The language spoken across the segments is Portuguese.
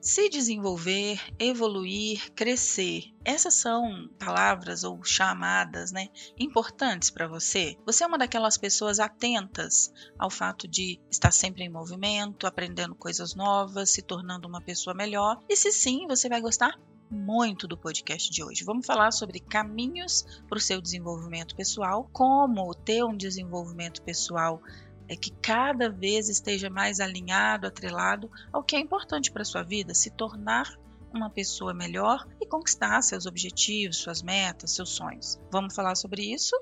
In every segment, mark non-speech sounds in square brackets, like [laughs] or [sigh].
Se desenvolver, evoluir, crescer, essas são palavras ou chamadas né, importantes para você? Você é uma daquelas pessoas atentas ao fato de estar sempre em movimento, aprendendo coisas novas, se tornando uma pessoa melhor? E se sim, você vai gostar muito do podcast de hoje. Vamos falar sobre caminhos para o seu desenvolvimento pessoal, como ter um desenvolvimento pessoal é que cada vez esteja mais alinhado, atrelado ao que é importante para a sua vida, se tornar uma pessoa melhor e conquistar seus objetivos, suas metas, seus sonhos. Vamos falar sobre isso?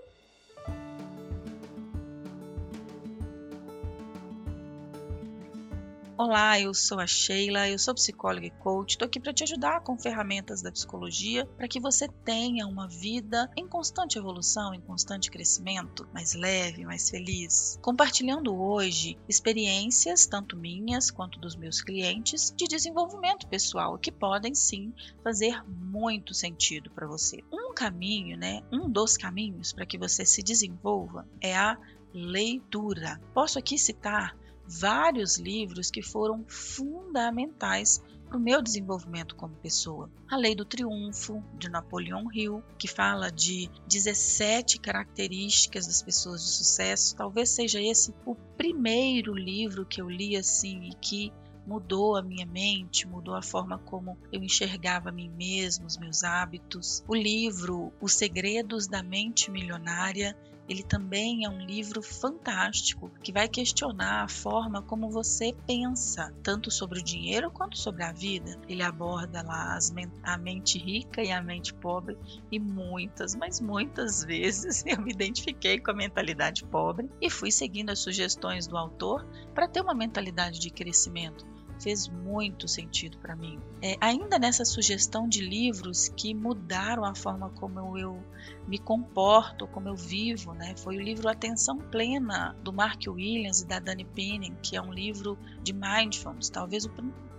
Olá, eu sou a Sheila, eu sou psicóloga e coach. Estou aqui para te ajudar com ferramentas da psicologia para que você tenha uma vida em constante evolução, em constante crescimento, mais leve, mais feliz. Compartilhando hoje experiências, tanto minhas quanto dos meus clientes, de desenvolvimento pessoal que podem sim fazer muito sentido para você. Um caminho, né? Um dos caminhos para que você se desenvolva é a leitura. Posso aqui citar vários livros que foram fundamentais para o meu desenvolvimento como pessoa. A Lei do Triunfo, de Napoleão Hill, que fala de 17 características das pessoas de sucesso. Talvez seja esse o primeiro livro que eu li assim e que mudou a minha mente, mudou a forma como eu enxergava a mim mesmo, os meus hábitos. O livro Os Segredos da Mente Milionária ele também é um livro fantástico que vai questionar a forma como você pensa, tanto sobre o dinheiro quanto sobre a vida. Ele aborda lá a mente rica e a mente pobre e muitas, mas muitas vezes [laughs] eu me identifiquei com a mentalidade pobre e fui seguindo as sugestões do autor para ter uma mentalidade de crescimento fez muito sentido para mim. É, ainda nessa sugestão de livros que mudaram a forma como eu me comporto, como eu vivo, né? Foi o livro Atenção Plena do Mark Williams e da Dani Penning, que é um livro de mindfulness, talvez o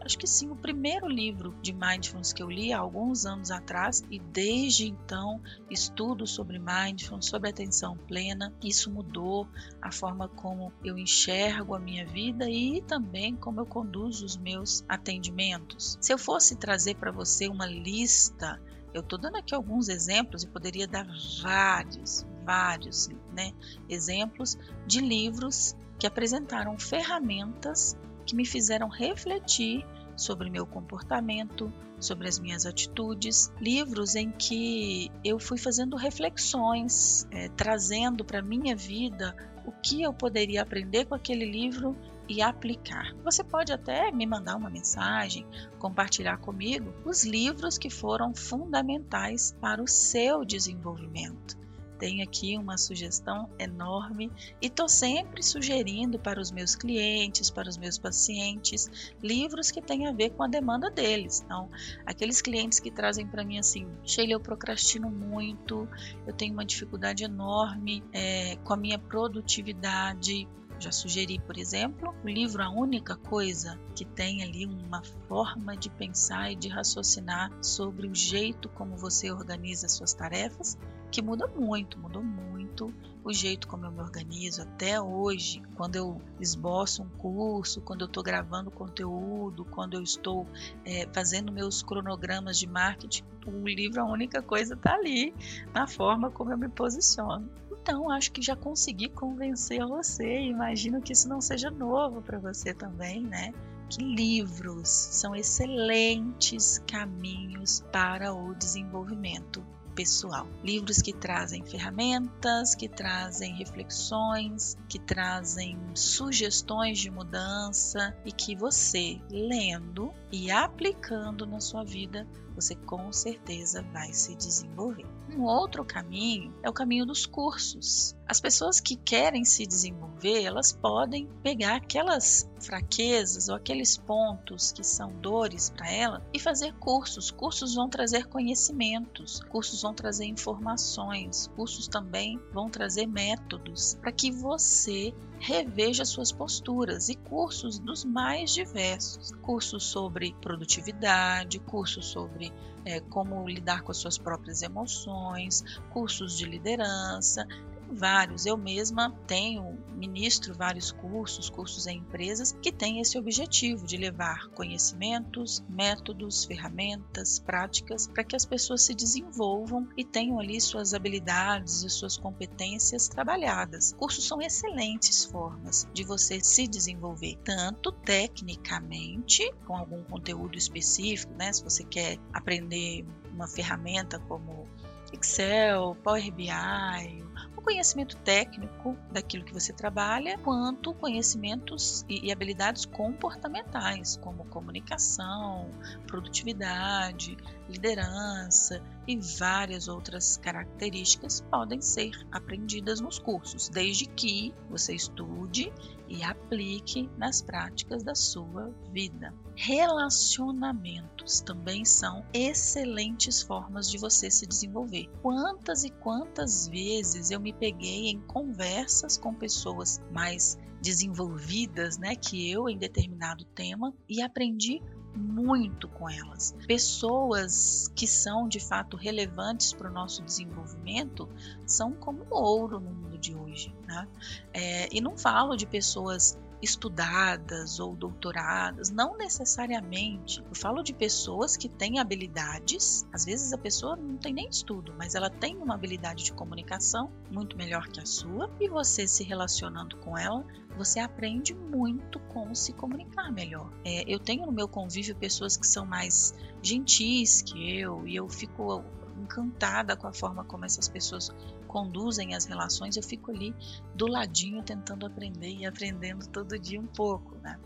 acho que sim, o primeiro livro de mindfulness que eu li há alguns anos atrás e desde então estudo sobre mindfulness, sobre atenção plena. Isso mudou a forma como eu enxergo a minha vida e também como eu conduzo os meus atendimentos. Se eu fosse trazer para você uma lista eu estou dando aqui alguns exemplos e poderia dar vários, vários né, exemplos de livros que apresentaram ferramentas que me fizeram refletir sobre meu comportamento, sobre as minhas atitudes, livros em que eu fui fazendo reflexões, é, trazendo para minha vida o que eu poderia aprender com aquele livro e aplicar. Você pode até me mandar uma mensagem, compartilhar comigo os livros que foram fundamentais para o seu desenvolvimento tenho aqui uma sugestão enorme e estou sempre sugerindo para os meus clientes, para os meus pacientes, livros que têm a ver com a demanda deles. Então, aqueles clientes que trazem para mim assim, Sheila, eu procrastino muito, eu tenho uma dificuldade enorme é, com a minha produtividade, já sugeri, por exemplo, o livro A Única Coisa, que tem ali uma forma de pensar e de raciocinar sobre o jeito como você organiza suas tarefas, que muda muito, mudou muito o jeito como eu me organizo até hoje, quando eu esboço um curso, quando eu estou gravando conteúdo, quando eu estou é, fazendo meus cronogramas de marketing, o livro A Única Coisa está ali, na forma como eu me posiciono. Então, acho que já consegui convencer você. Imagino que isso não seja novo para você também, né? Que livros são excelentes caminhos para o desenvolvimento pessoal. Livros que trazem ferramentas, que trazem reflexões, que trazem sugestões de mudança e que você, lendo e aplicando na sua vida, você com certeza vai se desenvolver. Um outro caminho é o caminho dos cursos. As pessoas que querem se desenvolver, elas podem pegar aquelas fraquezas ou aqueles pontos que são dores para ela e fazer cursos. Cursos vão trazer conhecimentos, cursos vão trazer informações, cursos também vão trazer métodos para que você reveja suas posturas e cursos dos mais diversos. Cursos sobre produtividade, cursos sobre é, como lidar com as suas próprias emoções, cursos de liderança, vários. Eu mesma tenho, ministro vários cursos, cursos em empresas que têm esse objetivo de levar conhecimentos, métodos, ferramentas, práticas para que as pessoas se desenvolvam e tenham ali suas habilidades e suas competências trabalhadas. Cursos são excelentes formas de você se desenvolver, tanto tecnicamente, com algum conteúdo específico, né? Se você quer aprender uma ferramenta como Excel, Power BI, conhecimento técnico daquilo que você trabalha, quanto conhecimentos e, habilidades comportamentais, como comunicação, produtividade, liderança e várias outras características podem ser aprendidas nos cursos, desde que você estude e aplique nas práticas da sua vida. Relacionamentos também são excelentes formas de você se desenvolver. Quantas e quantas vezes eu me peguei em conversas com pessoas mais desenvolvidas, né, que eu em determinado tema e aprendi muito com elas. Pessoas que são de fato relevantes para o nosso desenvolvimento são como ouro no mundo de hoje. Né? É, e não falo de pessoas estudadas ou doutoradas, não necessariamente. Eu falo de pessoas que têm habilidades, às vezes a pessoa não tem nem estudo, mas ela tem uma habilidade de comunicação muito melhor que a sua, e você se relacionando com ela, você aprende muito como se comunicar melhor. É, eu tenho no meu convívio pessoas que são mais gentis que eu, e eu fico encantada com a forma como essas pessoas conduzem as relações, eu fico ali do ladinho tentando aprender e aprendendo todo dia um pouco, né?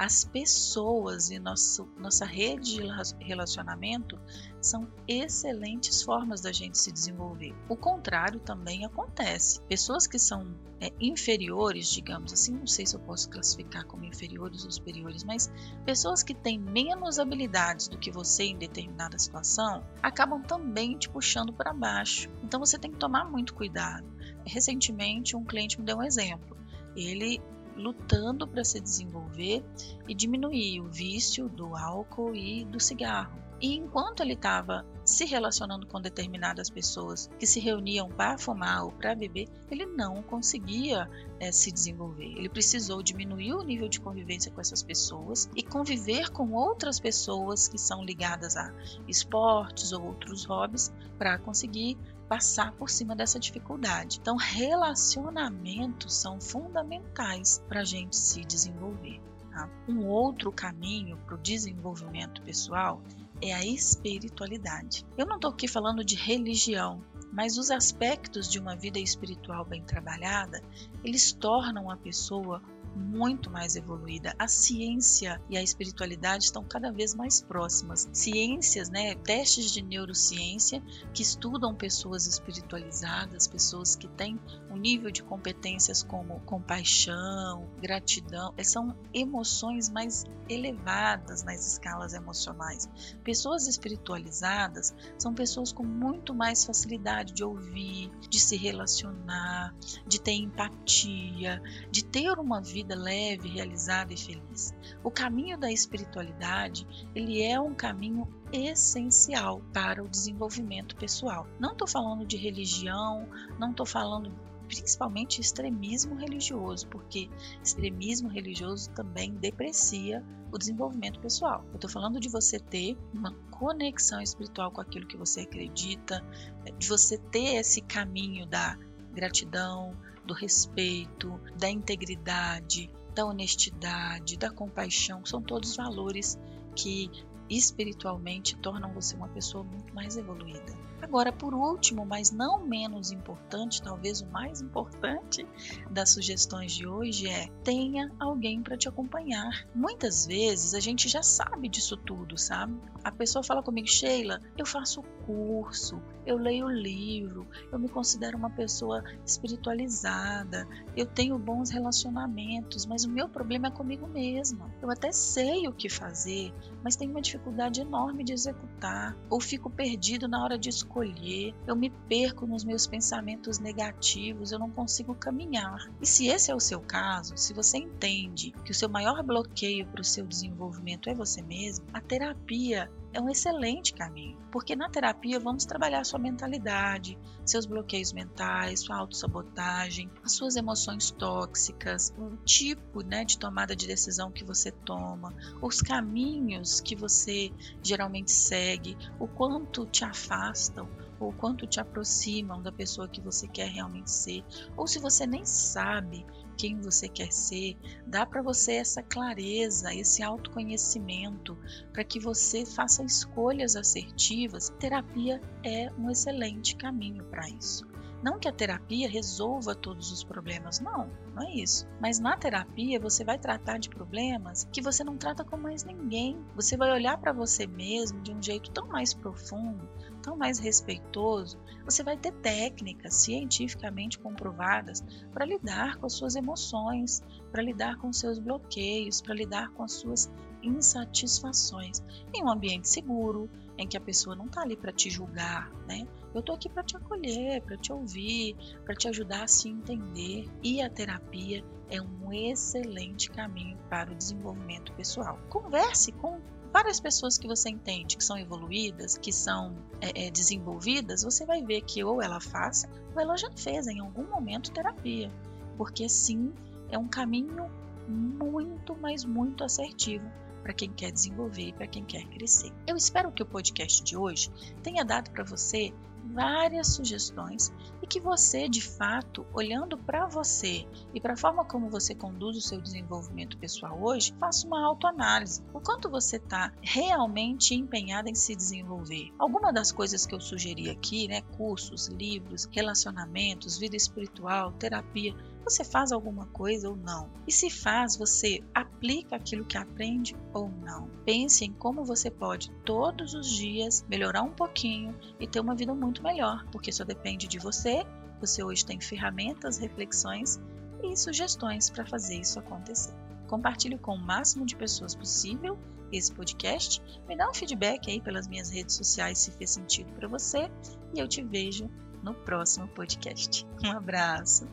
As pessoas e nosso, nossa rede de relacionamento são excelentes formas da gente se desenvolver. O contrário também acontece. Pessoas que são é, inferiores, digamos assim, não sei se eu posso classificar como inferiores ou superiores, mas pessoas que têm menos habilidades do que você em determinada situação acabam também te puxando para baixo. Então você tem que tomar muito cuidado. Recentemente, um cliente me deu um exemplo. Ele lutando para se desenvolver e diminuir o vício do álcool e do cigarro. E enquanto ele estava se relacionando com determinadas pessoas que se reuniam para fumar ou para beber, ele não conseguia é, se desenvolver. Ele precisou diminuir o nível de convivência com essas pessoas e conviver com outras pessoas que são ligadas a esportes ou outros hobbies para conseguir passar por cima dessa dificuldade. Então, relacionamentos são fundamentais para a gente se desenvolver. Tá? Um outro caminho para o desenvolvimento pessoal é a espiritualidade. Eu não estou aqui falando de religião, mas os aspectos de uma vida espiritual bem trabalhada, eles tornam a pessoa muito mais evoluída. A ciência e a espiritualidade estão cada vez mais próximas. Ciências, né, testes de neurociência que estudam pessoas espiritualizadas, pessoas que têm um nível de competências como compaixão, gratidão, são emoções mais elevadas nas escalas emocionais. Pessoas espiritualizadas são pessoas com muito mais facilidade de ouvir, de se relacionar, de ter empatia, de ter uma vida vida leve, realizada e feliz. O caminho da espiritualidade, ele é um caminho essencial para o desenvolvimento pessoal. Não estou falando de religião, não estou falando principalmente extremismo religioso, porque extremismo religioso também deprecia o desenvolvimento pessoal. Eu estou falando de você ter uma conexão espiritual com aquilo que você acredita, de você ter esse caminho da gratidão, do respeito, da integridade, da honestidade, da compaixão, são todos valores que espiritualmente tornam você uma pessoa muito mais evoluída. Agora, por último, mas não menos importante, talvez o mais importante das sugestões de hoje é tenha alguém para te acompanhar. Muitas vezes a gente já sabe disso tudo, sabe? A pessoa fala comigo, Sheila, eu faço curso, eu leio livro, eu me considero uma pessoa espiritualizada, eu tenho bons relacionamentos, mas o meu problema é comigo mesma. Eu até sei o que fazer, mas tenho uma dificuldade enorme de executar, ou fico perdido na hora de eu me perco nos meus pensamentos negativos, eu não consigo caminhar. E se esse é o seu caso, se você entende que o seu maior bloqueio para o seu desenvolvimento é você mesmo, a terapia é um excelente caminho, porque na terapia vamos trabalhar sua mentalidade, seus bloqueios mentais, sua autossabotagem, as suas emoções tóxicas, o tipo né, de tomada de decisão que você toma, os caminhos que você geralmente segue, o quanto te afastam ou quanto te aproximam da pessoa que você quer realmente ser, ou se você nem sabe quem você quer ser, dá para você essa clareza, esse autoconhecimento, para que você faça escolhas assertivas. Terapia é um excelente caminho para isso. Não que a terapia resolva todos os problemas, não, não é isso. Mas na terapia você vai tratar de problemas que você não trata com mais ninguém. Você vai olhar para você mesmo de um jeito tão mais profundo, tão mais respeitoso. Você vai ter técnicas cientificamente comprovadas para lidar com as suas emoções, para lidar com seus bloqueios, para lidar com as suas insatisfações em um ambiente seguro, em que a pessoa não está ali para te julgar, né? Eu estou aqui para te acolher, para te ouvir, para te ajudar a se entender. E a terapia é um excelente caminho para o desenvolvimento pessoal. Converse com várias pessoas que você entende que são evoluídas, que são é, é, desenvolvidas, você vai ver que ou ela faz ou ela já fez em algum momento terapia. Porque sim, é um caminho muito, mas muito assertivo para quem quer desenvolver e para quem quer crescer. Eu espero que o podcast de hoje tenha dado para você várias sugestões e que você, de fato, olhando para você e para a forma como você conduz o seu desenvolvimento pessoal hoje, faça uma autoanálise. O quanto você está realmente empenhado em se desenvolver. Alguma das coisas que eu sugeri aqui, né, cursos, livros, relacionamentos, vida espiritual, terapia, você faz alguma coisa ou não? E se faz, você aplica aquilo que aprende ou não? Pense em como você pode todos os dias melhorar um pouquinho e ter uma vida muito melhor, porque só depende de você. Você hoje tem ferramentas, reflexões e sugestões para fazer isso acontecer. Compartilhe com o máximo de pessoas possível esse podcast. Me dá um feedback aí pelas minhas redes sociais se fez sentido para você e eu te vejo no próximo podcast. Um abraço.